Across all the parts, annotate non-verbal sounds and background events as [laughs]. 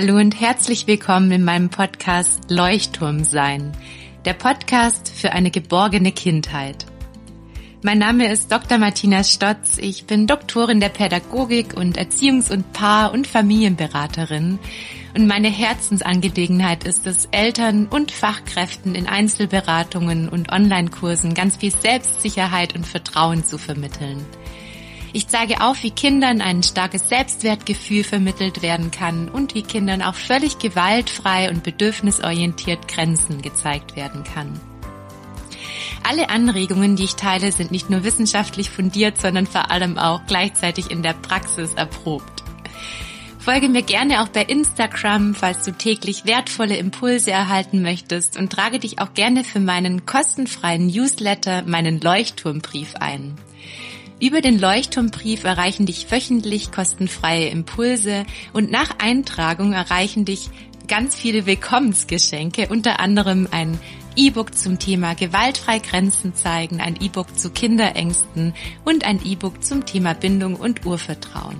Hallo und herzlich willkommen in meinem Podcast Leuchtturm sein, der Podcast für eine geborgene Kindheit. Mein Name ist Dr. Martina Stotz. Ich bin Doktorin der Pädagogik und Erziehungs- und Paar- und Familienberaterin. Und meine Herzensangelegenheit ist es, Eltern und Fachkräften in Einzelberatungen und Online-Kursen ganz viel Selbstsicherheit und Vertrauen zu vermitteln. Ich zeige auf, wie Kindern ein starkes Selbstwertgefühl vermittelt werden kann und wie Kindern auch völlig gewaltfrei und bedürfnisorientiert Grenzen gezeigt werden kann. Alle Anregungen, die ich teile, sind nicht nur wissenschaftlich fundiert, sondern vor allem auch gleichzeitig in der Praxis erprobt. Folge mir gerne auch bei Instagram, falls du täglich wertvolle Impulse erhalten möchtest und trage dich auch gerne für meinen kostenfreien Newsletter, meinen Leuchtturmbrief ein. Über den Leuchtturmbrief erreichen dich wöchentlich kostenfreie Impulse und nach Eintragung erreichen dich ganz viele Willkommensgeschenke, unter anderem ein E-Book zum Thema gewaltfrei Grenzen zeigen, ein E-Book zu Kinderängsten und ein E-Book zum Thema Bindung und Urvertrauen.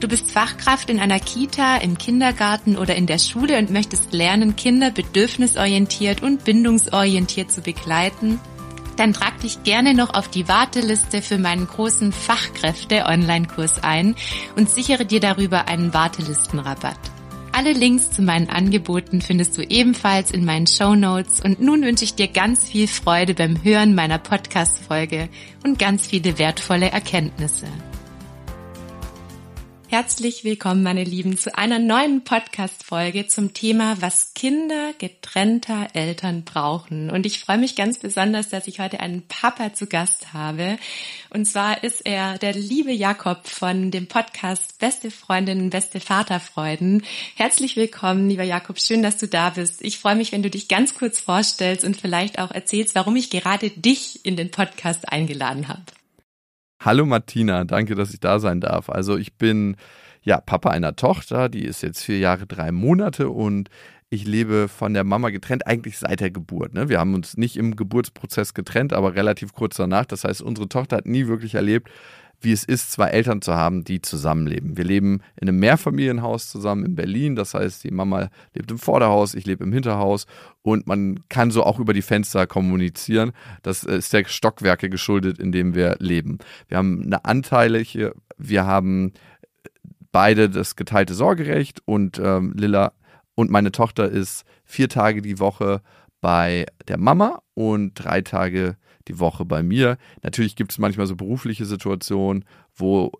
Du bist Fachkraft in einer Kita, im Kindergarten oder in der Schule und möchtest lernen, Kinder bedürfnisorientiert und bindungsorientiert zu begleiten dann trag dich gerne noch auf die Warteliste für meinen großen Fachkräfte-Online-Kurs ein und sichere dir darüber einen Wartelistenrabatt. Alle Links zu meinen Angeboten findest du ebenfalls in meinen Show Notes und nun wünsche ich dir ganz viel Freude beim Hören meiner Podcast-Folge und ganz viele wertvolle Erkenntnisse. Herzlich willkommen, meine Lieben, zu einer neuen Podcast-Folge zum Thema, was Kinder getrennter Eltern brauchen. Und ich freue mich ganz besonders, dass ich heute einen Papa zu Gast habe. Und zwar ist er der liebe Jakob von dem Podcast Beste Freundinnen, beste Vaterfreuden. Herzlich willkommen, lieber Jakob. Schön, dass du da bist. Ich freue mich, wenn du dich ganz kurz vorstellst und vielleicht auch erzählst, warum ich gerade dich in den Podcast eingeladen habe. Hallo Martina, danke, dass ich da sein darf. Also ich bin ja Papa einer Tochter, die ist jetzt vier Jahre, drei Monate und ich lebe von der Mama getrennt, eigentlich seit der Geburt. Ne? Wir haben uns nicht im Geburtsprozess getrennt, aber relativ kurz danach. Das heißt, unsere Tochter hat nie wirklich erlebt, wie es ist, zwei Eltern zu haben, die zusammenleben. Wir leben in einem Mehrfamilienhaus zusammen in Berlin. Das heißt, die Mama lebt im Vorderhaus, ich lebe im Hinterhaus und man kann so auch über die Fenster kommunizieren. Das ist der Stockwerke geschuldet, in dem wir leben. Wir haben eine anteilige, wir haben beide das geteilte Sorgerecht und ähm, Lilla und meine Tochter ist vier Tage die Woche bei der Mama und drei Tage die Woche bei mir. Natürlich gibt es manchmal so berufliche Situationen, wo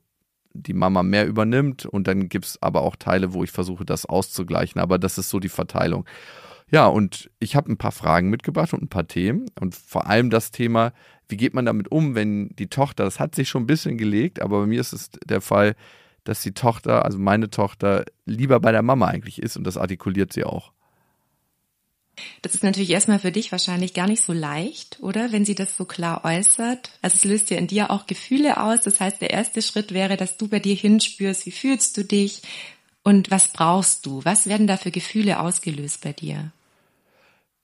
die Mama mehr übernimmt und dann gibt es aber auch Teile, wo ich versuche, das auszugleichen. Aber das ist so die Verteilung. Ja, und ich habe ein paar Fragen mitgebracht und ein paar Themen und vor allem das Thema, wie geht man damit um, wenn die Tochter, das hat sich schon ein bisschen gelegt, aber bei mir ist es der Fall, dass die Tochter, also meine Tochter, lieber bei der Mama eigentlich ist und das artikuliert sie auch. Das ist natürlich erstmal für dich wahrscheinlich gar nicht so leicht, oder? Wenn sie das so klar äußert. Also es löst ja in dir auch Gefühle aus. Das heißt, der erste Schritt wäre, dass du bei dir hinspürst, wie fühlst du dich und was brauchst du? Was werden da für Gefühle ausgelöst bei dir?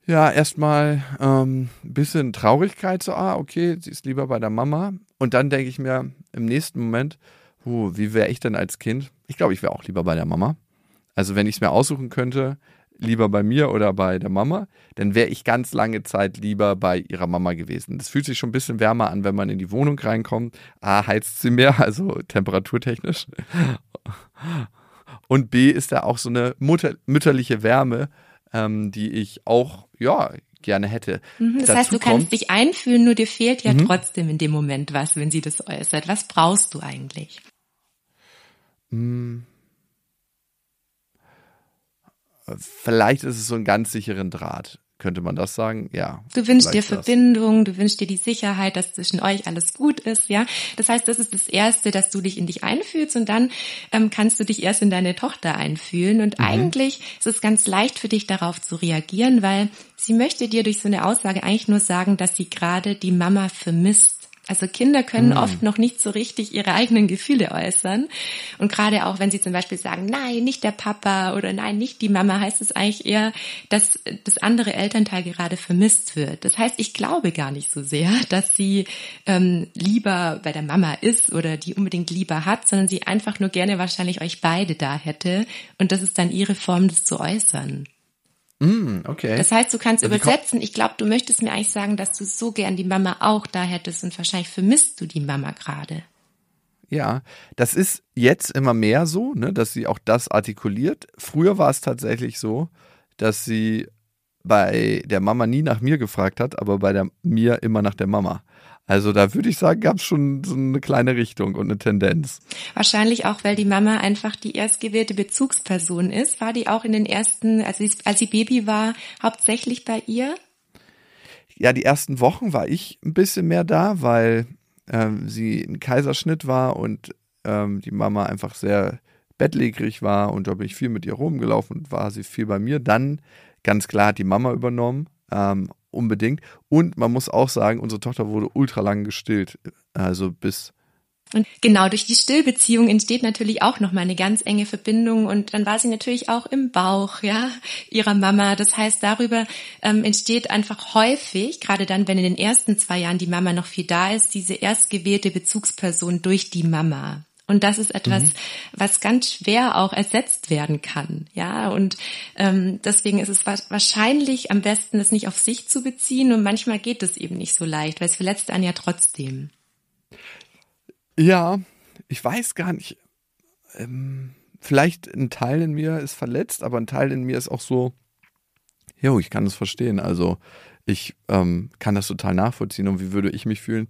Ja, erstmal ähm, ein bisschen Traurigkeit, so, ah, okay, sie ist lieber bei der Mama. Und dann denke ich mir im nächsten Moment, wie wäre ich denn als Kind? Ich glaube, ich wäre auch lieber bei der Mama. Also wenn ich es mir aussuchen könnte, lieber bei mir oder bei der Mama, dann wäre ich ganz lange Zeit lieber bei ihrer Mama gewesen. Das fühlt sich schon ein bisschen wärmer an, wenn man in die Wohnung reinkommt. A, heizt sie mehr, [laughs] also temperaturtechnisch. Und B, ist da auch so eine Mutter, mütterliche Wärme, ähm, die ich auch, ja, gerne hätte. Mhm, das Dazu heißt, du kommt, kannst dich einfühlen, nur dir fehlt ja mhm. trotzdem in dem Moment was, wenn sie das äußert. Was brauchst du eigentlich? Mhm vielleicht ist es so ein ganz sicheren Draht. Könnte man das sagen? Ja. Du wünschst dir Verbindung, du wünschst dir die Sicherheit, dass zwischen euch alles gut ist, ja. Das heißt, das ist das Erste, dass du dich in dich einfühlst und dann ähm, kannst du dich erst in deine Tochter einfühlen. Und mhm. eigentlich ist es ganz leicht für dich darauf zu reagieren, weil sie möchte dir durch so eine Aussage eigentlich nur sagen, dass sie gerade die Mama vermisst Also Kinder können mhm. oft noch nicht so richtig ihre eigenen Gefühle äußern. Und gerade auch, wenn sie zum Beispiel sagen, nein, nicht der Papa oder nein, nicht die Mama, heißt es eigentlich eher, dass das andere Elternteil gerade vermisst wird. Das heißt, ich glaube gar nicht so sehr, dass sie ähm, lieber bei der Mama ist oder die unbedingt lieber hat, sondern sie einfach nur gerne wahrscheinlich euch beide da hätte. Und das ist dann ihre Form, das zu äußern. Mm, okay. Das heißt, du kannst also übersetzen. Ich glaube, du möchtest mir eigentlich sagen, dass du so gern die Mama auch da hättest und wahrscheinlich vermisst du die Mama gerade. Ja, das ist jetzt immer mehr so, ne, dass sie auch das artikuliert. Früher war es tatsächlich so, dass sie bei der Mama nie nach mir gefragt hat, aber bei der mir immer nach der Mama. Also da würde ich sagen, gab es schon so eine kleine Richtung und eine Tendenz. Wahrscheinlich auch, weil die Mama einfach die erstgewählte Bezugsperson ist. War die auch in den ersten, also als sie Baby war, hauptsächlich bei ihr? Ja, die ersten Wochen war ich ein bisschen mehr da, weil ähm, sie ein Kaiserschnitt war und ähm, die Mama einfach sehr bettlägerig war und da bin ich viel mit ihr rumgelaufen und war sie viel bei mir. Dann ganz klar hat die Mama übernommen ähm, unbedingt. Und man muss auch sagen, unsere Tochter wurde ultra lang gestillt. Also bis und genau durch die Stillbeziehung entsteht natürlich auch noch mal eine ganz enge Verbindung und dann war sie natürlich auch im Bauch, ja, ihrer Mama. Das heißt, darüber ähm, entsteht einfach häufig, gerade dann, wenn in den ersten zwei Jahren die Mama noch viel da ist, diese erstgewählte Bezugsperson durch die Mama. Und das ist etwas, mhm. was ganz schwer auch ersetzt werden kann. Ja, und ähm, deswegen ist es wahrscheinlich am besten, es nicht auf sich zu beziehen. Und manchmal geht es eben nicht so leicht, weil es verletzt einen ja trotzdem. Ja, ich weiß gar nicht. Ähm, vielleicht ein Teil in mir ist verletzt, aber ein Teil in mir ist auch so, jo, ich kann das verstehen. Also ich ähm, kann das total nachvollziehen. Und wie würde ich mich fühlen?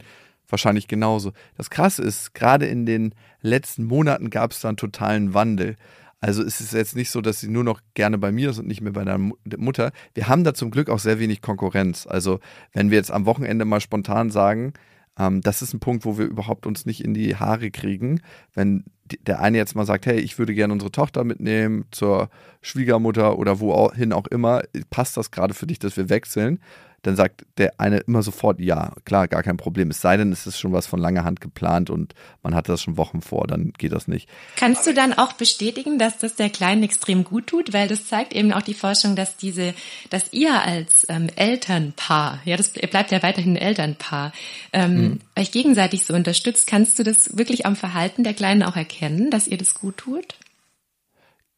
Wahrscheinlich genauso. Das Krasse ist, gerade in den letzten Monaten gab es da einen totalen Wandel. Also ist es jetzt nicht so, dass sie nur noch gerne bei mir ist und nicht mehr bei der Mutter. Wir haben da zum Glück auch sehr wenig Konkurrenz. Also wenn wir jetzt am Wochenende mal spontan sagen, ähm, das ist ein Punkt, wo wir überhaupt uns nicht in die Haare kriegen. Wenn der eine jetzt mal sagt, hey, ich würde gerne unsere Tochter mitnehmen zur Schwiegermutter oder wohin auch immer, passt das gerade für dich, dass wir wechseln? Dann sagt der eine immer sofort, ja, klar, gar kein Problem. Es sei denn, es ist schon was von langer Hand geplant und man hat das schon Wochen vor, dann geht das nicht. Kannst du dann auch bestätigen, dass das der Kleinen extrem gut tut? Weil das zeigt eben auch die Forschung, dass diese, dass ihr als ähm, Elternpaar, ja, das bleibt ja weiterhin ein Elternpaar, ähm, mhm. euch gegenseitig so unterstützt. Kannst du das wirklich am Verhalten der Kleinen auch erkennen, dass ihr das gut tut?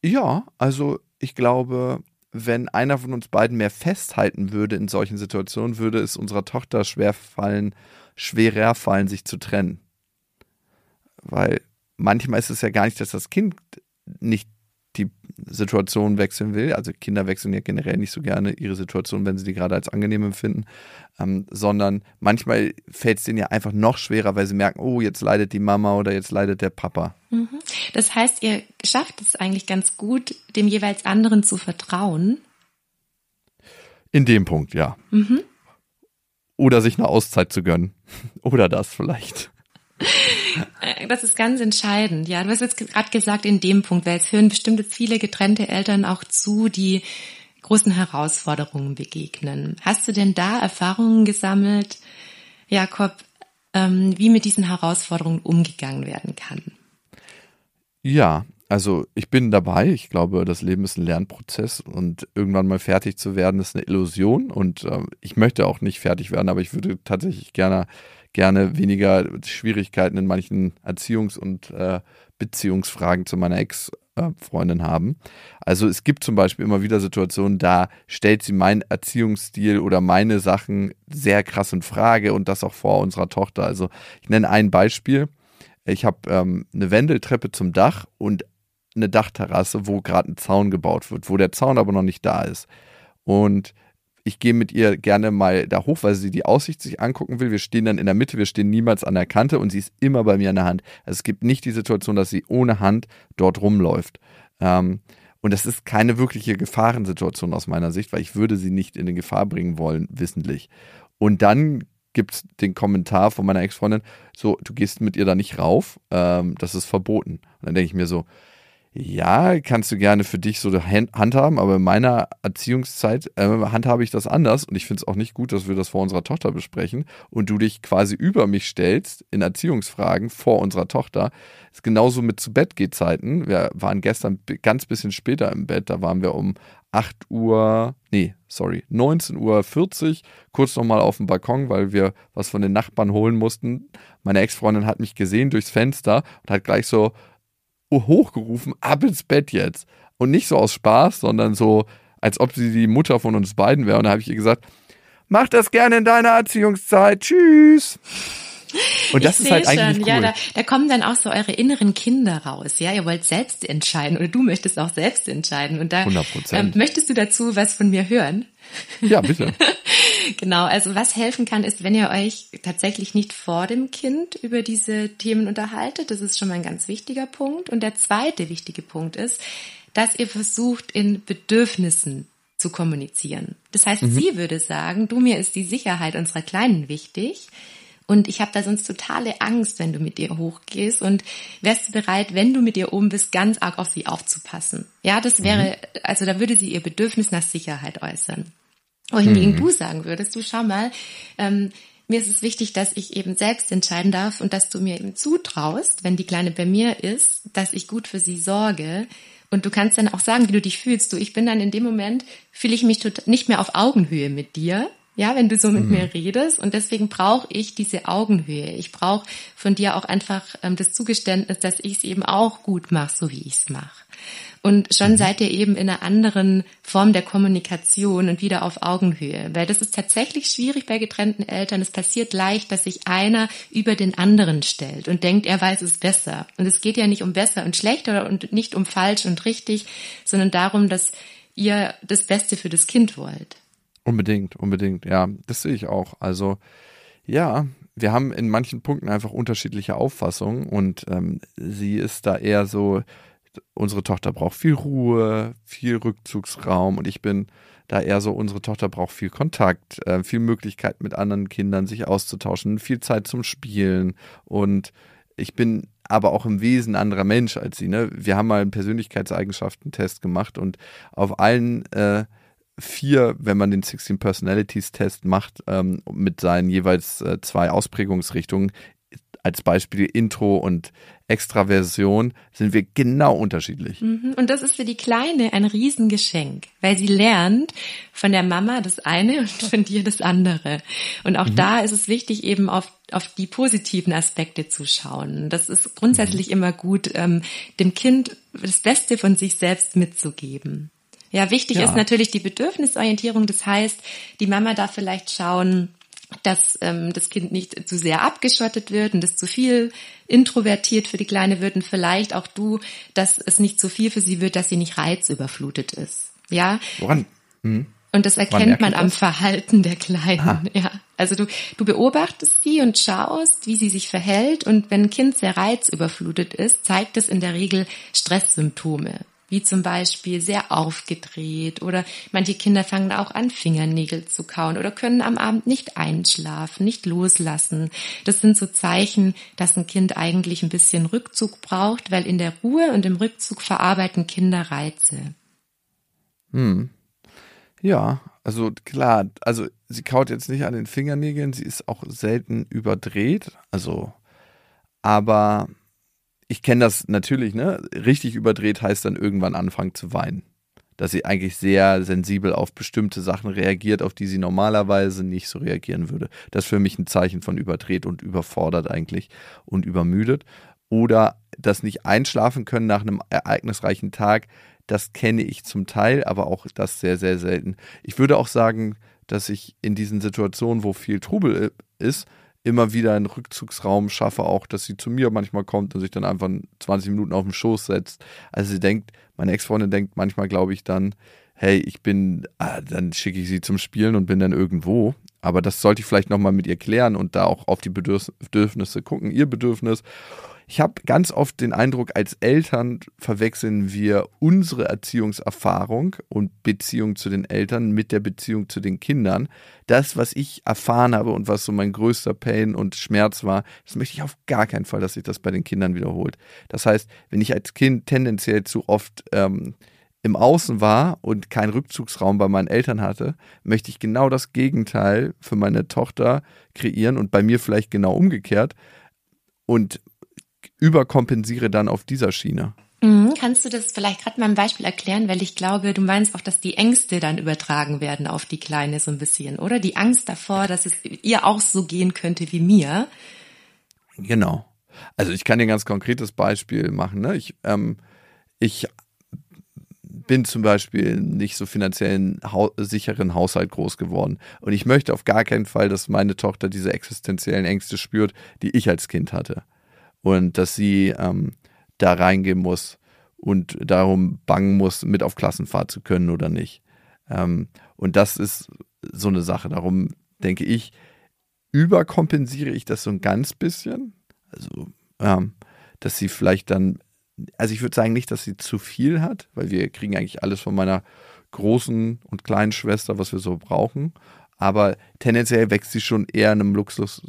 Ja, also ich glaube, wenn einer von uns beiden mehr festhalten würde in solchen Situationen, würde es unserer Tochter schwer fallen, schwerer fallen, sich zu trennen. Weil manchmal ist es ja gar nicht, dass das Kind nicht die Situation wechseln will. Also Kinder wechseln ja generell nicht so gerne ihre Situation, wenn sie die gerade als angenehm empfinden, ähm, sondern manchmal fällt es denen ja einfach noch schwerer, weil sie merken, oh, jetzt leidet die Mama oder jetzt leidet der Papa. Mhm. Das heißt, ihr schafft es eigentlich ganz gut, dem jeweils anderen zu vertrauen. In dem Punkt, ja. Mhm. Oder sich eine Auszeit zu gönnen. [laughs] Oder das vielleicht. Äh, das ist ganz entscheidend. Ja, du hast jetzt gerade gesagt, in dem Punkt, weil es hören bestimmt viele getrennte Eltern auch zu, die großen Herausforderungen begegnen. Hast du denn da Erfahrungen gesammelt, Jakob, ähm, wie mit diesen Herausforderungen umgegangen werden kann? Ja, also ich bin dabei. Ich glaube, das Leben ist ein Lernprozess und irgendwann mal fertig zu werden, ist eine Illusion. Und äh, ich möchte auch nicht fertig werden, aber ich würde tatsächlich gerne gerne weniger Schwierigkeiten in manchen Erziehungs- und äh, Beziehungsfragen zu meiner Ex-Freundin haben. Also es gibt zum Beispiel immer wieder Situationen, da stellt sie meinen Erziehungsstil oder meine Sachen sehr krass in Frage und das auch vor unserer Tochter. Also ich nenne ein Beispiel. Ich habe ähm, eine Wendeltreppe zum Dach und eine Dachterrasse, wo gerade ein Zaun gebaut wird, wo der Zaun aber noch nicht da ist. Und ich gehe mit ihr gerne mal da hoch, weil sie die Aussicht sich angucken will. Wir stehen dann in der Mitte, wir stehen niemals an der Kante und sie ist immer bei mir an der Hand. Also es gibt nicht die Situation, dass sie ohne Hand dort rumläuft. Ähm, und das ist keine wirkliche Gefahrensituation aus meiner Sicht, weil ich würde sie nicht in eine Gefahr bringen wollen, wissentlich. Und dann gibt es den Kommentar von meiner Ex-Freundin, so, du gehst mit ihr da nicht rauf, ähm, das ist verboten. Und dann denke ich mir so, Ja, kannst du gerne für dich so handhaben, aber in meiner Erziehungszeit äh, handhabe ich das anders und ich finde es auch nicht gut, dass wir das vor unserer Tochter besprechen und du dich quasi über mich stellst in Erziehungsfragen vor unserer Tochter. Ist genauso mit zu Bett Zeiten. Wir waren gestern ganz bisschen später im Bett, da waren wir um 8 Uhr, nee, sorry, 19.40 Uhr kurz nochmal auf dem Balkon, weil wir was von den Nachbarn holen mussten. Meine Ex-Freundin hat mich gesehen durchs Fenster und hat gleich so hochgerufen, ab ins Bett jetzt. Und nicht so aus Spaß, sondern so, als ob sie die Mutter von uns beiden wäre. Und da habe ich ihr gesagt, mach das gerne in deiner Erziehungszeit. Tschüss. [laughs] Und das ich ist halt eigentlich schon. Cool. Ja, da, da kommen dann auch so eure inneren Kinder raus. Ja, ihr wollt selbst entscheiden oder du möchtest auch selbst entscheiden. Und da ähm, möchtest du dazu was von mir hören? Ja, bitte. [laughs] genau, also was helfen kann, ist, wenn ihr euch tatsächlich nicht vor dem Kind über diese Themen unterhaltet. Das ist schon mal ein ganz wichtiger Punkt. Und der zweite wichtige Punkt ist, dass ihr versucht, in Bedürfnissen zu kommunizieren. Das heißt, mhm. sie würde sagen, du, mir ist die Sicherheit unserer Kleinen wichtig. Und ich habe da sonst totale Angst, wenn du mit ihr hochgehst. Und wärst du bereit, wenn du mit ihr oben bist, ganz arg auf sie aufzupassen? Ja, das wäre, mhm. also da würde sie ihr Bedürfnis nach Sicherheit äußern. Wohingegen mhm. du sagen würdest, du schau mal, ähm, mir ist es wichtig, dass ich eben selbst entscheiden darf und dass du mir eben zutraust, wenn die Kleine bei mir ist, dass ich gut für sie sorge. Und du kannst dann auch sagen, wie du dich fühlst. Du, ich bin dann in dem Moment, fühle ich mich nicht mehr auf Augenhöhe mit dir. Ja, wenn du so mit mhm. mir redest. Und deswegen brauche ich diese Augenhöhe. Ich brauche von dir auch einfach ähm, das Zugeständnis, dass ich es eben auch gut mache, so wie ich es mache. Und schon mhm. seid ihr eben in einer anderen Form der Kommunikation und wieder auf Augenhöhe. Weil das ist tatsächlich schwierig bei getrennten Eltern. Es passiert leicht, dass sich einer über den anderen stellt und denkt, er weiß es besser. Und es geht ja nicht um besser und schlechter und nicht um falsch und richtig, sondern darum, dass ihr das Beste für das Kind wollt. Unbedingt, unbedingt. Ja, das sehe ich auch. Also, ja, wir haben in manchen Punkten einfach unterschiedliche Auffassungen und ähm, sie ist da eher so, unsere Tochter braucht viel Ruhe, viel Rückzugsraum und ich bin da eher so, unsere Tochter braucht viel Kontakt, äh, viel Möglichkeit mit anderen Kindern sich auszutauschen, viel Zeit zum Spielen und ich bin aber auch im Wesen anderer Mensch als sie. Ne? Wir haben mal einen Persönlichkeitseigenschaften-Test gemacht und auf allen äh, vier, wenn man den 16 Personalities Test macht, ähm, mit seinen jeweils äh, zwei Ausprägungsrichtungen, als Beispiel Intro und Extraversion sind wir genau unterschiedlich. Mhm. Und das ist für die Kleine ein Riesengeschenk, weil sie lernt von der Mama das eine und von dir das andere. Und auch mhm. da ist es wichtig, eben auf, auf die positiven Aspekte zu schauen. Das ist grundsätzlich mhm. immer gut, ähm, dem Kind das Beste von sich selbst mitzugeben. Ja, wichtig ja. ist natürlich die Bedürfnisorientierung. Das heißt, die Mama darf vielleicht schauen, dass ähm, das Kind nicht zu sehr abgeschottet wird und das zu viel introvertiert für die Kleine wird und vielleicht auch du, dass es nicht zu viel für sie wird, dass sie nicht reizüberflutet ist. Ja. Woran? Hm. Und das erkennt man am Verhalten der Kleinen. Aha. Ja. Also du, du beobachtest sie und schaust, wie sie sich verhält. Und wenn ein Kind sehr reizüberflutet ist, zeigt es in der Regel Stresssymptome wie zum Beispiel sehr aufgedreht oder manche Kinder fangen auch an, Fingernägel zu kauen oder können am Abend nicht einschlafen, nicht loslassen. Das sind so Zeichen, dass ein Kind eigentlich ein bisschen Rückzug braucht, weil in der Ruhe und im Rückzug verarbeiten Kinder Reize. Hm. Ja, also klar, also sie kaut jetzt nicht an den Fingernägeln, sie ist auch selten überdreht, also aber ich kenne das natürlich, ne? Richtig überdreht heißt dann irgendwann anfangen zu weinen. Dass sie eigentlich sehr sensibel auf bestimmte Sachen reagiert, auf die sie normalerweise nicht so reagieren würde. Das ist für mich ein Zeichen von überdreht und überfordert eigentlich und übermüdet. Oder das nicht einschlafen können nach einem ereignisreichen Tag, das kenne ich zum Teil, aber auch das sehr, sehr selten. Ich würde auch sagen, dass ich in diesen Situationen, wo viel Trubel ist, immer wieder einen Rückzugsraum schaffe, auch dass sie zu mir manchmal kommt und sich dann einfach 20 Minuten auf den Schoß setzt. Also sie denkt, meine Ex-Freundin denkt manchmal, glaube ich, dann, hey, ich bin, ah, dann schicke ich sie zum Spielen und bin dann irgendwo. Aber das sollte ich vielleicht nochmal mit ihr klären und da auch auf die Bedürfnisse gucken, ihr Bedürfnis. Ich habe ganz oft den Eindruck, als Eltern verwechseln wir unsere Erziehungserfahrung und Beziehung zu den Eltern mit der Beziehung zu den Kindern. Das, was ich erfahren habe und was so mein größter Pain und Schmerz war, das möchte ich auf gar keinen Fall, dass sich das bei den Kindern wiederholt. Das heißt, wenn ich als Kind tendenziell zu oft ähm, im Außen war und keinen Rückzugsraum bei meinen Eltern hatte, möchte ich genau das Gegenteil für meine Tochter kreieren und bei mir vielleicht genau umgekehrt und überkompensiere dann auf dieser Schiene. Mhm. Kannst du das vielleicht gerade mal ein Beispiel erklären? Weil ich glaube, du meinst auch, dass die Ängste dann übertragen werden auf die Kleine so ein bisschen, oder? Die Angst davor, dass es ihr auch so gehen könnte wie mir. Genau. Also ich kann dir ein ganz konkretes Beispiel machen. Ne? Ich, ähm, ich bin zum Beispiel nicht so finanziell hau sicheren Haushalt groß geworden. Und ich möchte auf gar keinen Fall, dass meine Tochter diese existenziellen Ängste spürt, die ich als Kind hatte. Und dass sie ähm, da reingehen muss und darum bangen muss, mit auf Klassenfahrt zu können oder nicht. Ähm, und das ist so eine Sache. Darum denke ich, überkompensiere ich das so ein ganz bisschen. Also, ähm, dass sie vielleicht dann also ich würde sagen nicht, dass sie zu viel hat, weil wir kriegen eigentlich alles von meiner großen und kleinen Schwester, was wir so brauchen. Aber tendenziell wächst sie schon eher in einem Luxus,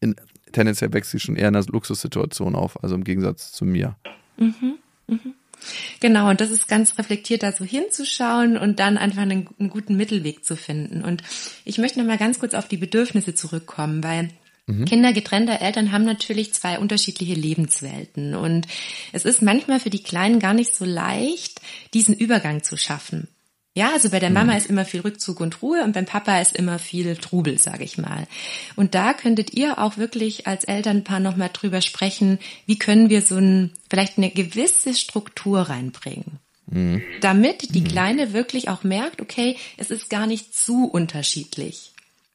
in, tendenziell wächst sie schon eher in einer Luxussituation auf, also im Gegensatz zu mir. Mhm, mhm. Genau, und das ist ganz reflektiert, da so hinzuschauen und dann einfach einen, einen guten Mittelweg zu finden. Und ich möchte nochmal ganz kurz auf die Bedürfnisse zurückkommen, weil Mhm. Kinder getrennter Eltern haben natürlich zwei unterschiedliche Lebenswelten und es ist manchmal für die Kleinen gar nicht so leicht, diesen Übergang zu schaffen. Ja, also bei der Mama mhm. ist immer viel Rückzug und Ruhe und beim Papa ist immer viel Trubel, sage ich mal. Und da könntet ihr auch wirklich als Elternpaar nochmal drüber sprechen, wie können wir so ein, vielleicht eine gewisse Struktur reinbringen. Mhm. Damit die mhm. Kleine wirklich auch merkt, okay, es ist gar nicht zu unterschiedlich.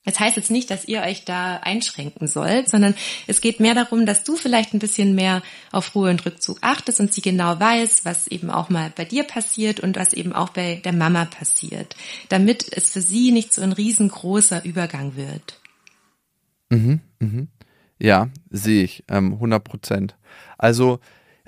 Das heißt jetzt nicht, dass ihr euch da einschränken sollt, sondern es geht mehr darum, dass du vielleicht ein bisschen mehr auf Ruhe und Rückzug achtest und sie genau weiß, was eben auch mal bei dir passiert und was eben auch bei der Mama passiert, damit es für sie nicht so ein riesengroßer Übergang wird. Mhm, mhm. Ja, sehe ich, ähm, 100 Prozent. Also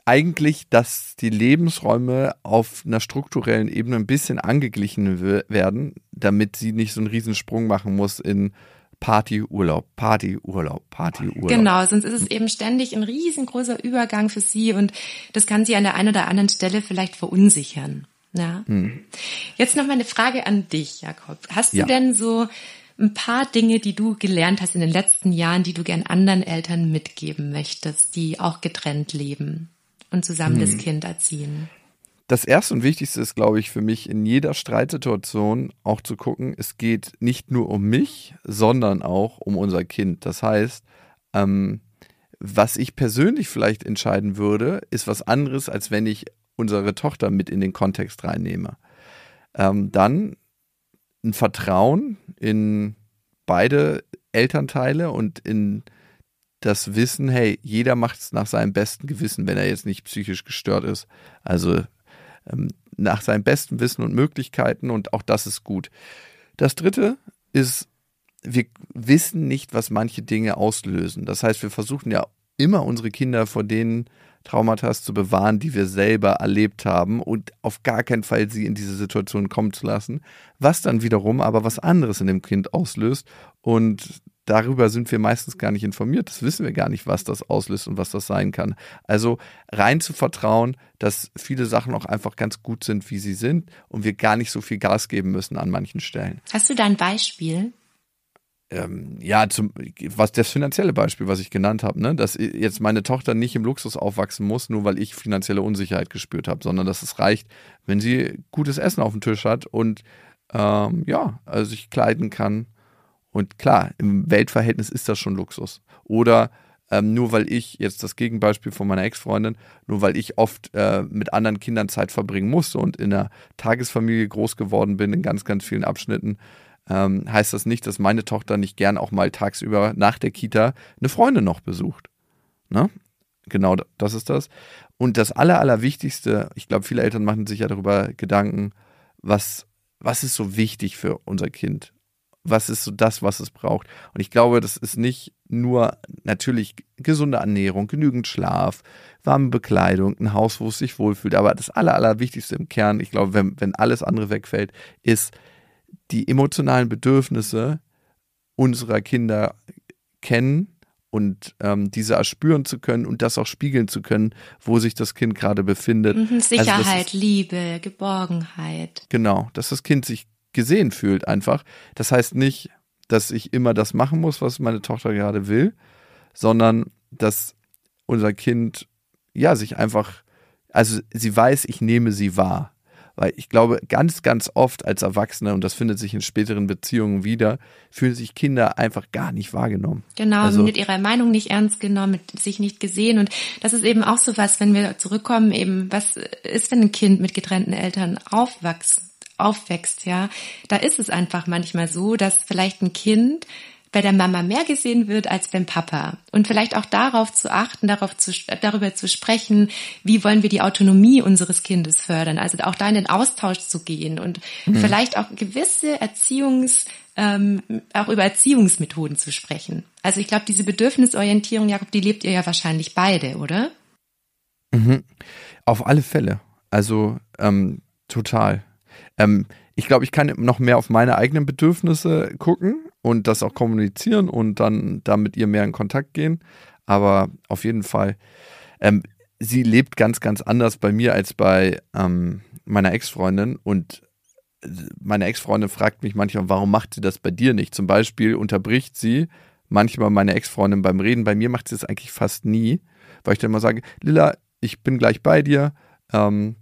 eigentlich, dass die Lebensräume auf einer strukturellen Ebene ein bisschen angeglichen werden, damit sie nicht so einen Riesensprung machen muss in Partyurlaub, Partyurlaub, Partyurlaub. Genau, sonst ist es eben ständig ein riesengroßer Übergang für sie und das kann sie an der einen oder anderen Stelle vielleicht verunsichern. Ja. Hm. Jetzt noch mal eine Frage an dich, Jakob. Hast du ja. denn so ein paar Dinge, die du gelernt hast in den letzten Jahren, die du gern anderen Eltern mitgeben möchtest, die auch getrennt leben? Und zusammen hm. das Kind erziehen. Das erste und wichtigste ist, glaube ich, für mich in jeder Streitsituation auch zu gucken, es geht nicht nur um mich, sondern auch um unser Kind. Das heißt, ähm, was ich persönlich vielleicht entscheiden würde, ist was anderes, als wenn ich unsere Tochter mit in den Kontext reinnehme. Ähm, dann ein Vertrauen in beide Elternteile und in das Wissen, hey, jeder macht es nach seinem besten Gewissen, wenn er jetzt nicht psychisch gestört ist. Also ähm, nach seinem besten Wissen und Möglichkeiten und auch das ist gut. Das dritte ist, wir wissen nicht, was manche Dinge auslösen. Das heißt, wir versuchen ja immer unsere Kinder vor den Traumata zu bewahren, die wir selber erlebt haben und auf gar keinen Fall sie in diese Situation kommen zu lassen, was dann wiederum aber was anderes in dem Kind auslöst und darüber sind wir meistens gar nicht informiert. Das wissen wir gar nicht, was das auslöst und was das sein kann. Also rein zu vertrauen, dass viele Sachen auch einfach ganz gut sind, wie sie sind und wir gar nicht so viel Gas geben müssen an manchen Stellen. Hast du da ein Beispiel? Ähm, ja, zum, was das finanzielle Beispiel, was ich genannt habe, ne? dass jetzt meine Tochter nicht im Luxus aufwachsen muss, nur weil ich finanzielle Unsicherheit gespürt habe, sondern dass es reicht, wenn sie gutes Essen auf dem Tisch hat und ähm, ja, also sich kleiden kann und klar, im Weltverhältnis ist das schon Luxus. Oder ähm, nur weil ich, jetzt das Gegenbeispiel von meiner Ex-Freundin, nur weil ich oft äh, mit anderen Kindern Zeit verbringen musste und in einer Tagesfamilie groß geworden bin, in ganz, ganz vielen Abschnitten, ähm, heißt das nicht, dass meine Tochter nicht gern auch mal tagsüber nach der Kita eine Freundin noch besucht. Ne? Genau, das ist das. Und das Aller, Allerwichtigste, ich glaube, viele Eltern machen sich ja darüber Gedanken, was, was ist so wichtig für unser Kind? Was ist so das, was es braucht. Und ich glaube, das ist nicht nur natürlich gesunde Ernährung, genügend Schlaf, warme Bekleidung, ein Haus, wo es sich wohlfühlt. Aber das Aller, Allerwichtigste im Kern, ich glaube, wenn, wenn alles andere wegfällt, ist die emotionalen Bedürfnisse unserer Kinder kennen und ähm, diese erspüren zu können und das auch spiegeln zu können, wo sich das Kind gerade befindet. Mhm, Sicherheit, also ist, Liebe, Geborgenheit. Genau, dass das Kind sich gesehen fühlt einfach. Das heißt nicht, dass ich immer das machen muss, was meine Tochter gerade will, sondern dass unser Kind ja sich einfach, also sie weiß, ich nehme sie wahr. Weil ich glaube, ganz, ganz oft als Erwachsene, und das findet sich in späteren Beziehungen wieder, fühlen sich Kinder einfach gar nicht wahrgenommen. Genau, also, mit ihrer Meinung nicht ernst genommen, mit sich nicht gesehen. Und das ist eben auch so was, wenn wir zurückkommen, eben, was ist, wenn ein Kind mit getrennten Eltern aufwächst, aufwächst, ja? Da ist es einfach manchmal so, dass vielleicht ein Kind bei der Mama mehr gesehen wird als beim Papa. Und vielleicht auch darauf zu achten, darauf zu, darüber zu sprechen, wie wollen wir die Autonomie unseres Kindes fördern. Also auch da in den Austausch zu gehen und mhm. vielleicht auch gewisse Erziehungs, ähm, auch über Erziehungsmethoden zu sprechen. Also ich glaube, diese Bedürfnisorientierung, Jakob, die lebt ihr ja wahrscheinlich beide, oder? Mhm. Auf alle Fälle. Also ähm, total. Ähm, ich glaube, ich kann noch mehr auf meine eigenen Bedürfnisse gucken und das auch kommunizieren und dann da mit ihr mehr in Kontakt gehen. Aber auf jeden Fall, ähm, sie lebt ganz, ganz anders bei mir als bei ähm, meiner Ex-Freundin und meine Ex-Freundin fragt mich manchmal, warum macht sie das bei dir nicht? Zum Beispiel unterbricht sie manchmal meine Ex-Freundin beim Reden. Bei mir macht sie das eigentlich fast nie, weil ich dann immer sage, Lilla, ich bin gleich bei dir. Ähm,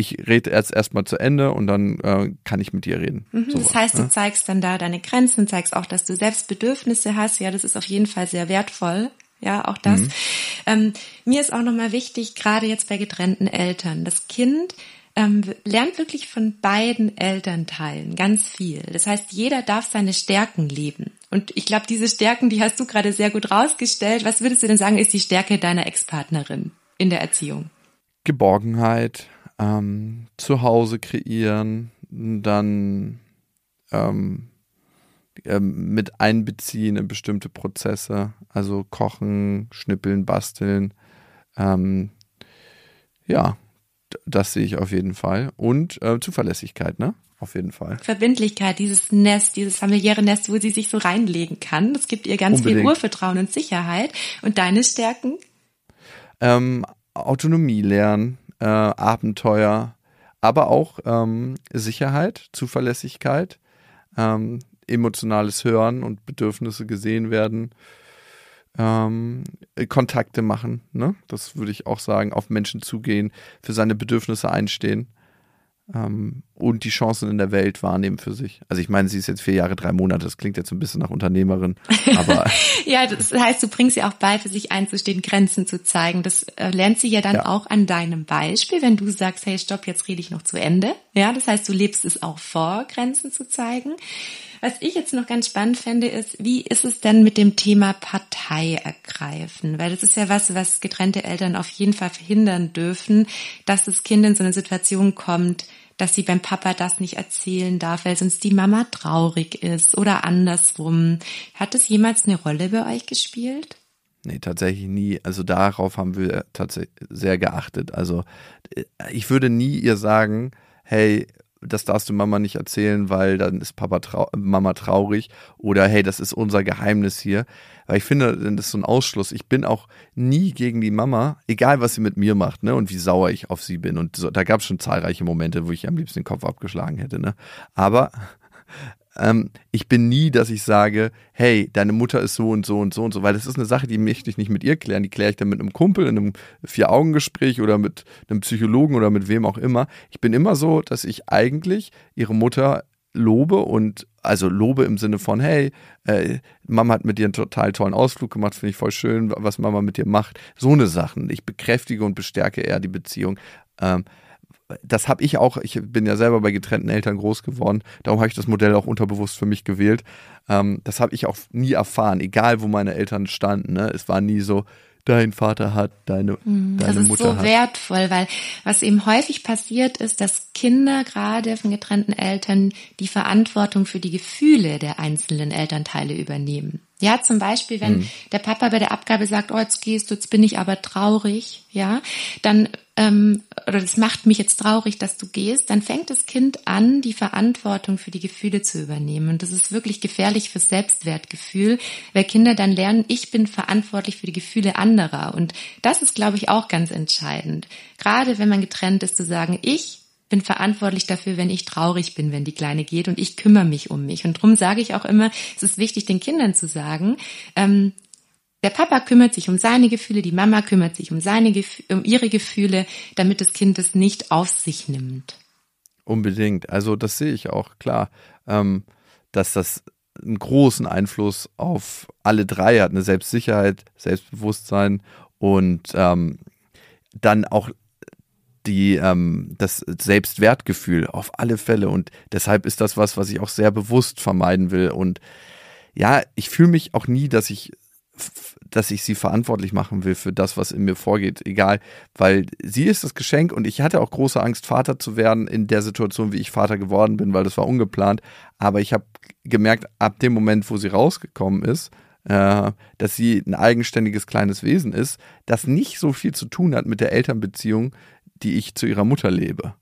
ich rede jetzt erstmal zu Ende und dann äh, kann ich mit dir reden. Mhm, so, das heißt, du zeigst dann da deine Grenzen, zeigst auch, dass du selbst Bedürfnisse hast. Ja, das ist auf jeden Fall sehr wertvoll. Ja, auch das. Mhm. Ähm, mir ist auch nochmal wichtig, gerade jetzt bei getrennten Eltern, das Kind ähm, lernt wirklich von beiden Elternteilen ganz viel. Das heißt, jeder darf seine Stärken leben. Und ich glaube, diese Stärken, die hast du gerade sehr gut rausgestellt. Was würdest du denn sagen, ist die Stärke deiner Ex-Partnerin in der Erziehung? Geborgenheit, ähm, zu Hause kreieren, dann ähm, ähm, mit einbeziehen in bestimmte Prozesse, also kochen, schnippeln, basteln. Ähm, ja, das sehe ich auf jeden Fall. Und äh, Zuverlässigkeit, ne? Auf jeden Fall. Verbindlichkeit, dieses Nest, dieses familiäre Nest, wo sie sich so reinlegen kann. Das gibt ihr ganz Unbedingt. viel Urvertrauen und Sicherheit. Und deine Stärken? Ähm, Autonomie lernen, äh, Abenteuer, aber auch ähm, Sicherheit, Zuverlässigkeit, ähm, emotionales Hören und Bedürfnisse gesehen werden, ähm, Kontakte machen, ne? das würde ich auch sagen, auf Menschen zugehen, für seine Bedürfnisse einstehen ähm, und die Chancen in der Welt wahrnehmen für sich. Also ich meine, sie ist jetzt vier Jahre, drei Monate, das klingt jetzt ein bisschen nach Unternehmerin, aber. [laughs] ja, das heißt, du bringst sie auch bei, für sich einzustehen, Grenzen zu zeigen. Das äh, lernt sie ja dann ja. auch an deinem Beispiel, wenn du sagst, hey, stopp, jetzt rede ich noch zu Ende. Ja, das heißt, du lebst es auch vor, Grenzen zu zeigen. Was ich jetzt noch ganz spannend fände, ist, wie ist es denn mit dem Thema Partei ergreifen? Weil das ist ja was, was getrennte Eltern auf jeden Fall verhindern dürfen, dass das Kind in so eine Situation kommt, dass sie beim Papa das nicht erzählen darf, weil sonst die Mama traurig ist oder andersrum. Hat es jemals eine Rolle bei euch gespielt? Nee, tatsächlich nie. Also darauf haben wir tatsächlich sehr geachtet. Also äh, ich würde nie ihr sagen, hey, das darfst du Mama nicht erzählen, weil dann ist Papa trau Mama traurig oder hey, das ist unser Geheimnis hier. Weil ich finde, das ist so ein Ausschluss. Ich bin auch nie gegen die Mama, egal was sie mit mir macht, ne, und wie sauer ich auf sie bin. Und so, da gab es schon zahlreiche Momente, wo ich am liebsten den Kopf abgeschlagen hätte, ne. Aber ähm, ich bin nie, dass ich sage, hey, deine Mutter ist so und so und so und so, weil das ist eine Sache, die möchte ich nicht mit ihr klären. Die kläre ich dann mit einem Kumpel in einem Vier-Augen-Gespräch oder mit einem Psychologen oder mit wem auch immer. Ich bin immer so, dass ich eigentlich ihre Mutter lobe und also lobe im Sinne von, hey, äh, Mama hat mit dir einen total tollen Ausflug gemacht, finde ich voll schön, was Mama mit dir macht. So eine Sachen. Ich bekräftige und bestärke eher die Beziehung. Ähm, das habe ich auch, ich bin ja selber bei getrennten Eltern groß geworden, darum habe ich das Modell auch unterbewusst für mich gewählt. Ähm, das habe ich auch nie erfahren, egal wo meine Eltern standen. Ne? Es war nie so, dein Vater hat, deine, mhm, deine das Mutter hat. Das ist so wertvoll, weil was eben häufig passiert ist, dass Kinder gerade von getrennten Eltern die Verantwortung für die Gefühle der einzelnen Elternteile übernehmen. Ja, zum Beispiel, wenn mhm. der Papa bei der Abgabe sagt, oh, jetzt gehst du, jetzt bin ich aber traurig, ja, dann, ähm, oder das macht mich jetzt traurig, dass du gehst, dann fängt das Kind an, die Verantwortung für die Gefühle zu übernehmen. Und das ist wirklich gefährlich fürs Selbstwertgefühl, weil Kinder dann lernen, ich bin verantwortlich für die Gefühle anderer. Und das ist, glaube ich, auch ganz entscheidend. Gerade wenn man getrennt ist, zu sagen, ich bin verantwortlich dafür, wenn ich traurig bin, wenn die Kleine geht und ich kümmere mich um mich. Und darum sage ich auch immer, es ist wichtig, den Kindern zu sagen, ähm, der Papa kümmert sich um seine Gefühle, die Mama kümmert sich um seine um ihre Gefühle, damit das Kind es nicht auf sich nimmt. Unbedingt. Also das sehe ich auch klar, ähm, dass das einen großen Einfluss auf alle drei hat, eine Selbstsicherheit, Selbstbewusstsein und ähm, dann auch die, ähm, das Selbstwertgefühl auf alle Fälle. Und deshalb ist das was, was ich auch sehr bewusst vermeiden will. Und ja, ich fühle mich auch nie, dass ich dass ich sie verantwortlich machen will für das, was in mir vorgeht, egal, weil sie ist das Geschenk und ich hatte auch große Angst, Vater zu werden in der Situation, wie ich Vater geworden bin, weil das war ungeplant. Aber ich habe gemerkt, ab dem Moment, wo sie rausgekommen ist, äh, dass sie ein eigenständiges kleines Wesen ist, das nicht so viel zu tun hat mit der Elternbeziehung, die ich zu ihrer Mutter lebe.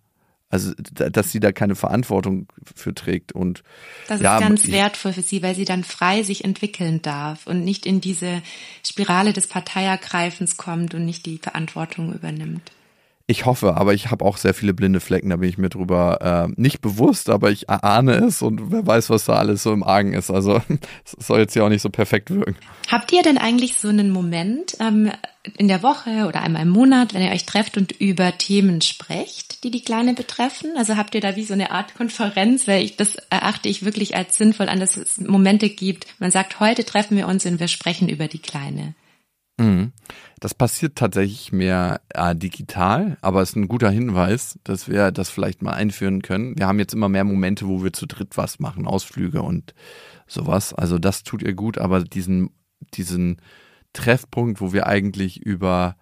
Also, dass sie da keine Verantwortung für trägt und das ja, ist ganz ich, wertvoll für sie, weil sie dann frei sich entwickeln darf und nicht in diese Spirale des Parteiergreifens kommt und nicht die Verantwortung übernimmt. Ich hoffe, aber ich habe auch sehr viele blinde Flecken, da bin ich mir drüber äh, nicht bewusst, aber ich ahne es und wer weiß, was da alles so im Argen ist. Also [laughs] es soll jetzt ja auch nicht so perfekt wirken. Habt ihr denn eigentlich so einen Moment ähm, in der Woche oder einmal im Monat, wenn ihr euch trefft und über Themen sprecht, die die Kleine betreffen? Also habt ihr da wie so eine Art Konferenz, weil ich das erachte ich wirklich als sinnvoll an, dass es Momente gibt. Man sagt, heute treffen wir uns und wir sprechen über die Kleine. Mhm. Das passiert tatsächlich mehr äh, digital, aber es ist ein guter Hinweis, dass wir das vielleicht mal einführen können. Wir haben jetzt immer mehr Momente, wo wir zu dritt was machen, Ausflüge und sowas. Also das tut ihr gut, aber diesen, diesen Treffpunkt, wo wir eigentlich über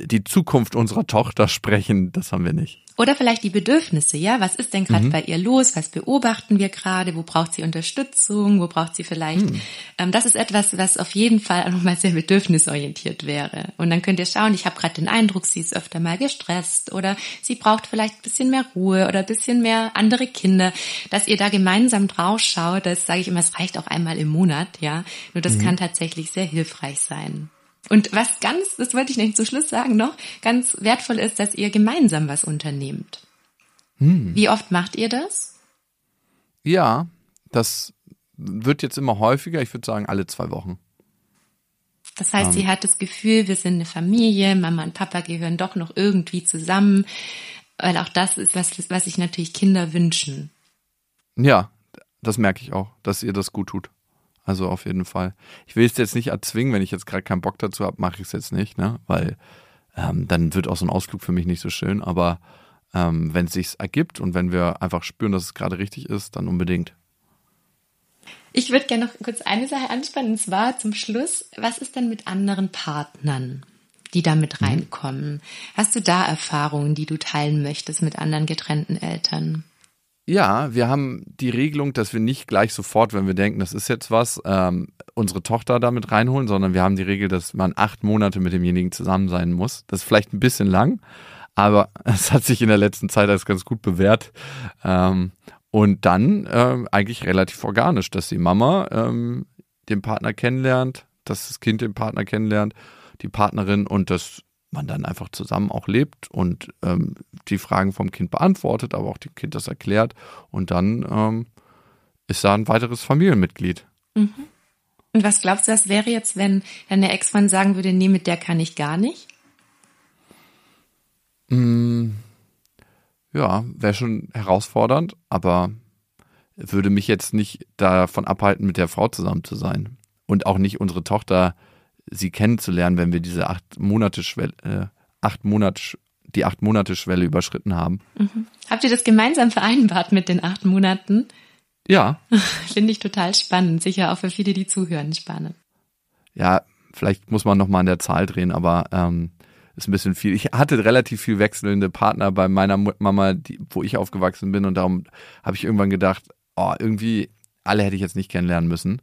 die Zukunft unserer Tochter sprechen, das haben wir nicht. Oder vielleicht die Bedürfnisse, ja? Was ist denn gerade mhm. bei ihr los? Was beobachten wir gerade? Wo braucht sie Unterstützung? Wo braucht sie vielleicht? Mhm. Ähm, das ist etwas, was auf jeden Fall auch nochmal sehr bedürfnisorientiert wäre. Und dann könnt ihr schauen, ich habe gerade den Eindruck, sie ist öfter mal gestresst oder sie braucht vielleicht ein bisschen mehr Ruhe oder ein bisschen mehr andere Kinder, dass ihr da gemeinsam drauf schaut. Das sage ich immer, es reicht auch einmal im Monat, ja. Nur das mhm. kann tatsächlich sehr hilfreich sein. Und was ganz, das wollte ich nicht zum Schluss sagen noch, ganz wertvoll ist, dass ihr gemeinsam was unternehmt. Hm. Wie oft macht ihr das? Ja, das wird jetzt immer häufiger. Ich würde sagen, alle zwei Wochen. Das heißt, um. sie hat das Gefühl, wir sind eine Familie, Mama und Papa gehören doch noch irgendwie zusammen, weil auch das ist was, was sich natürlich Kinder wünschen. Ja, das merke ich auch, dass ihr das gut tut. Also auf jeden Fall. Ich will es jetzt nicht erzwingen, wenn ich jetzt gerade keinen Bock dazu habe, mache ich es jetzt nicht, ne? Weil ähm, dann wird auch so ein Ausflug für mich nicht so schön. Aber ähm, wenn es sich ergibt und wenn wir einfach spüren, dass es gerade richtig ist, dann unbedingt. Ich würde gerne noch kurz eine Sache anspannen, und zwar zum Schluss, was ist denn mit anderen Partnern, die da mit mhm. reinkommen? Hast du da Erfahrungen, die du teilen möchtest mit anderen getrennten Eltern? Ja, wir haben die Regelung, dass wir nicht gleich sofort, wenn wir denken, das ist jetzt was, ähm, unsere Tochter damit reinholen, sondern wir haben die Regel, dass man acht Monate mit demjenigen zusammen sein muss. Das ist vielleicht ein bisschen lang, aber [laughs] es hat sich in der letzten Zeit als ganz gut bewährt. Ähm, und dann äh, eigentlich relativ organisch, dass die Mama ähm, den Partner kennenlernt, dass das Kind den Partner kennenlernt, die Partnerin und das man dann einfach zusammen auch lebt und ähm, die Fragen vom Kind beantwortet, aber auch dem Kind das erklärt und dann ähm, ist da ein weiteres Familienmitglied. Mhm. Und was glaubst du, was wäre jetzt, wenn deine Ex-Mann sagen würde, nee, mit der kann ich gar nicht? Mm, ja, wäre schon herausfordernd, aber würde mich jetzt nicht davon abhalten, mit der Frau zusammen zu sein. Und auch nicht unsere Tochter sie kennenzulernen, wenn wir diese acht Monate, äh, acht Monate, die acht Monate Schwelle überschritten haben. Mhm. Habt ihr das gemeinsam vereinbart mit den acht Monaten? Ja. [laughs] Finde ich total spannend. Sicher auch für viele, die zuhören, spannend. Ja, vielleicht muss man noch mal an der Zahl drehen, aber ähm, ist ein bisschen viel. Ich hatte relativ viel wechselnde Partner bei meiner Mama, die, wo ich aufgewachsen bin und darum habe ich irgendwann gedacht, oh, irgendwie alle hätte ich jetzt nicht kennenlernen müssen.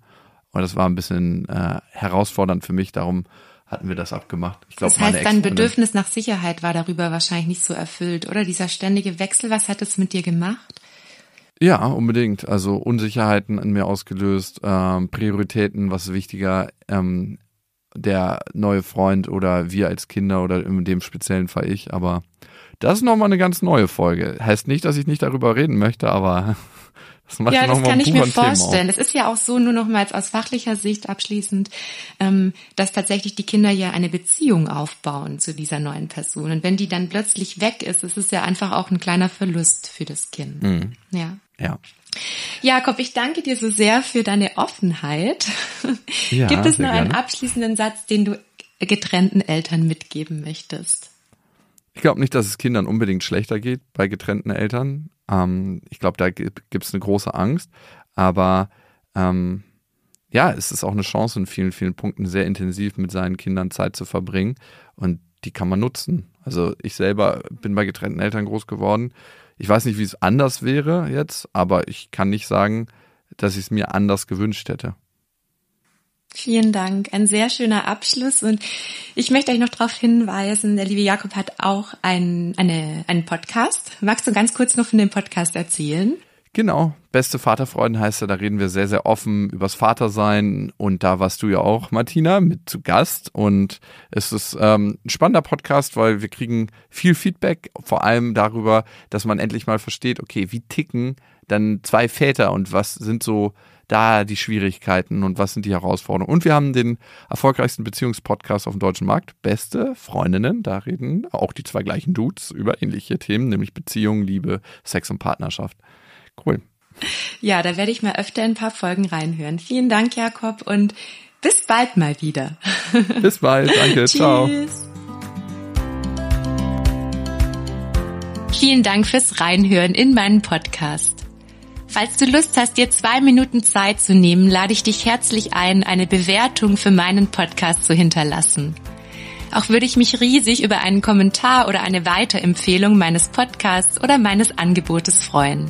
Und das war ein bisschen äh, herausfordernd für mich, darum hatten wir das abgemacht. Ich glaub, das heißt, dein Bedürfnis nach Sicherheit war darüber wahrscheinlich nicht so erfüllt, oder? Dieser ständige Wechsel, was hat es mit dir gemacht? Ja, unbedingt. Also Unsicherheiten in mir ausgelöst, ähm, Prioritäten, was ist wichtiger, ähm, der neue Freund oder wir als Kinder oder in dem speziellen Fall ich. Aber das ist nochmal eine ganz neue Folge. Heißt nicht, dass ich nicht darüber reden möchte, aber das macht ja, das kann ich mir vorstellen. Es ist ja auch so, nur nochmals aus fachlicher Sicht abschließend, ähm, dass tatsächlich die Kinder ja eine Beziehung aufbauen zu dieser neuen Person. Und wenn die dann plötzlich weg ist, ist es ja einfach auch ein kleiner Verlust für das Kind. Mhm. Ja. Ja. Jakob, ich danke dir so sehr für deine Offenheit. [laughs] Ja, Gibt es noch einen abschließenden Satz, den du getrennten Eltern mitgeben möchtest? Ich glaube nicht, dass es Kindern unbedingt schlechter geht bei getrennten Eltern. Ähm, ich glaube, da gibt es eine große Angst. Aber ähm, ja, es ist auch eine Chance in vielen, vielen Punkten sehr intensiv mit seinen Kindern Zeit zu verbringen. Und die kann man nutzen. Also ich selber bin bei getrennten Eltern groß geworden. Ich weiß nicht, wie es anders wäre jetzt, aber ich kann nicht sagen, dass ich es mir anders gewünscht hätte. Vielen Dank. Ein sehr schöner Abschluss. Und ich möchte euch noch darauf hinweisen, der liebe Jakob hat auch ein, eine, einen Podcast. Magst du ganz kurz noch von dem Podcast erzählen? Genau, beste Vaterfreuden heißt er, da reden wir sehr, sehr offen übers Vatersein und da warst du ja auch, Martina, mit zu Gast und es ist ähm, ein spannender Podcast, weil wir kriegen viel Feedback, vor allem darüber, dass man endlich mal versteht, okay, wie ticken dann zwei Väter und was sind so da die Schwierigkeiten und was sind die Herausforderungen. Und wir haben den erfolgreichsten Beziehungspodcast auf dem deutschen Markt, Beste Freundinnen. Da reden auch die zwei gleichen Dudes über ähnliche Themen, nämlich Beziehung, Liebe, Sex und Partnerschaft. Cool. Ja, da werde ich mal öfter ein paar Folgen reinhören. Vielen Dank, Jakob, und bis bald mal wieder. [laughs] Bis bald, danke, ciao. Vielen Dank fürs Reinhören in meinen Podcast. Falls du Lust hast, dir zwei Minuten Zeit zu nehmen, lade ich dich herzlich ein, eine Bewertung für meinen Podcast zu hinterlassen. Auch würde ich mich riesig über einen Kommentar oder eine Weiterempfehlung meines Podcasts oder meines Angebotes freuen.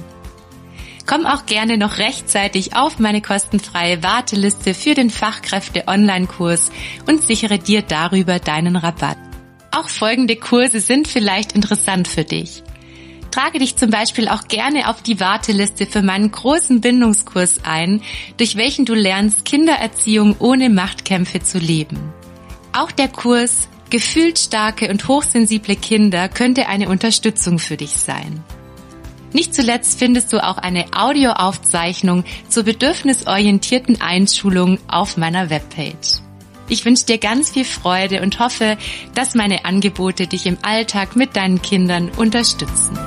Komm auch gerne noch rechtzeitig auf meine kostenfreie Warteliste für den Fachkräfte-Online-Kurs und sichere dir darüber deinen Rabatt. Auch folgende Kurse sind vielleicht interessant für dich. Trage dich zum Beispiel auch gerne auf die Warteliste für meinen großen Bindungskurs ein, durch welchen du lernst, Kindererziehung ohne Machtkämpfe zu leben. Auch der Kurs Gefühlt starke und hochsensible Kinder könnte eine Unterstützung für dich sein. Nicht zuletzt findest du auch eine Audioaufzeichnung zur bedürfnisorientierten Einschulung auf meiner Webpage. Ich wünsche dir ganz viel Freude und hoffe, dass meine Angebote dich im Alltag mit deinen Kindern unterstützen.